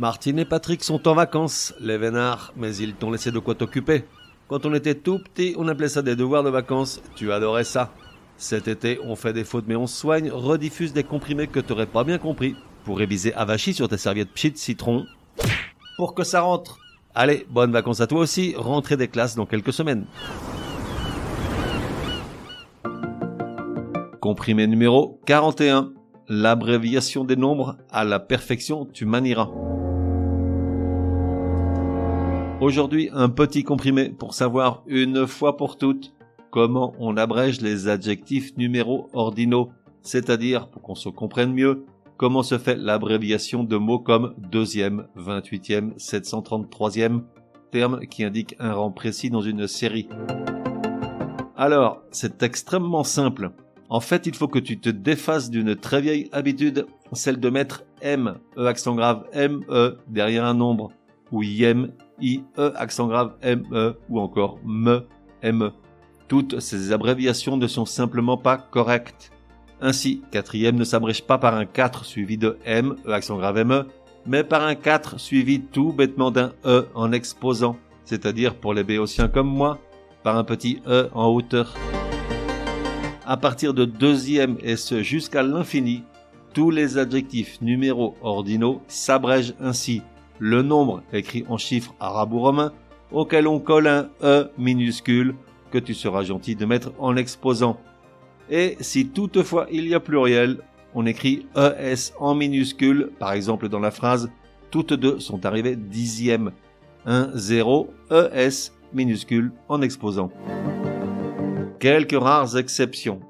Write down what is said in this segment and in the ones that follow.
Martine et Patrick sont en vacances, les vénards, mais ils t'ont laissé de quoi t'occuper. Quand on était tout petit, on appelait ça des devoirs de vacances. Tu adorais ça. Cet été, on fait des fautes mais on soigne, rediffuse des comprimés que t'aurais pas bien compris. Pour réviser avachi sur tes serviettes pchit citron. Pour que ça rentre. Allez, bonnes vacances à toi aussi, rentrée des classes dans quelques semaines. Comprimé numéro 41. L'abréviation des nombres à la perfection tu manieras. Aujourd'hui, un petit comprimé pour savoir une fois pour toutes comment on abrège les adjectifs numéros ordinaux, c'est-à-dire, pour qu'on se comprenne mieux, comment se fait l'abréviation de mots comme deuxième, 28e, 733e, terme qui indique un rang précis dans une série. Alors, c'est extrêmement simple. En fait, il faut que tu te défasses d'une très vieille habitude, celle de mettre M, E accent grave, M, E derrière un nombre, ou IM, IE, accent grave, ME, ou encore ME, ME. Toutes ces abréviations ne sont simplement pas correctes. Ainsi, quatrième ne s'abrège pas par un 4 suivi de M, E accent grave ME, mais par un 4 suivi tout bêtement d'un E en exposant, c'est-à-dire pour les béotiens comme moi, par un petit E en hauteur. À partir de deuxième et ce jusqu'à l'infini, tous les adjectifs numéros ordinaux s'abrègent ainsi le nombre écrit en chiffres arabes ou romains auquel on colle un E minuscule que tu seras gentil de mettre en exposant. Et si toutefois il y a pluriel, on écrit ES en minuscule, par exemple dans la phrase toutes deux sont arrivées dixième. 1, 0, ES minuscule en exposant. Quelques rares exceptions.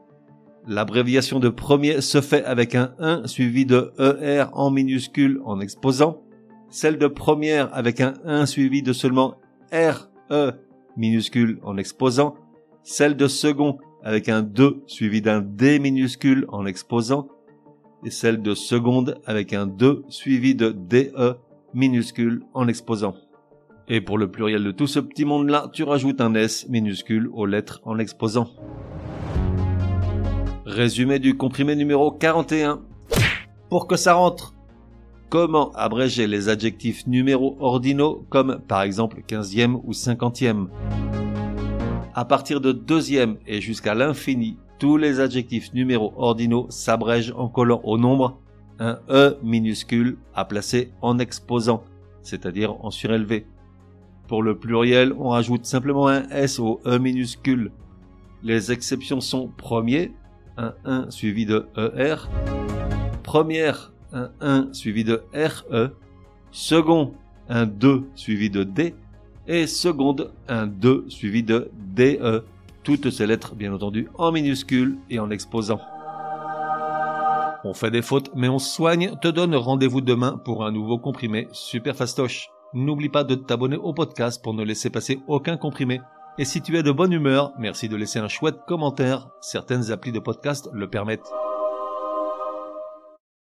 L'abréviation de premier se fait avec un 1 suivi de ER en minuscule en exposant celle de première avec un 1 suivi de seulement R, E minuscule en exposant, celle de second avec un 2 suivi d'un D minuscule en exposant, et celle de seconde avec un 2 suivi de DE minuscule en exposant. Et pour le pluriel de tout ce petit monde-là, tu rajoutes un S minuscule aux lettres en exposant. Résumé du comprimé numéro 41. Pour que ça rentre, Comment abréger les adjectifs numéros ordinaux comme par exemple 15e ou 50e À partir de deuxième et jusqu'à l'infini, tous les adjectifs numéros ordinaux s'abrègent en collant au nombre un E minuscule à placer en exposant, c'est-à-dire en surélevé. Pour le pluriel, on rajoute simplement un S au E minuscule. Les exceptions sont premier, un 1 suivi de ER, première, un 1 suivi de RE, second un 2 suivi de D, et seconde un 2 suivi de DE, toutes ces lettres bien entendu en minuscules et en exposant. On fait des fautes, mais on soigne, te donne rendez-vous demain pour un nouveau comprimé super fastoche. N'oublie pas de t'abonner au podcast pour ne laisser passer aucun comprimé. Et si tu es de bonne humeur, merci de laisser un chouette commentaire, certaines applis de podcast le permettent.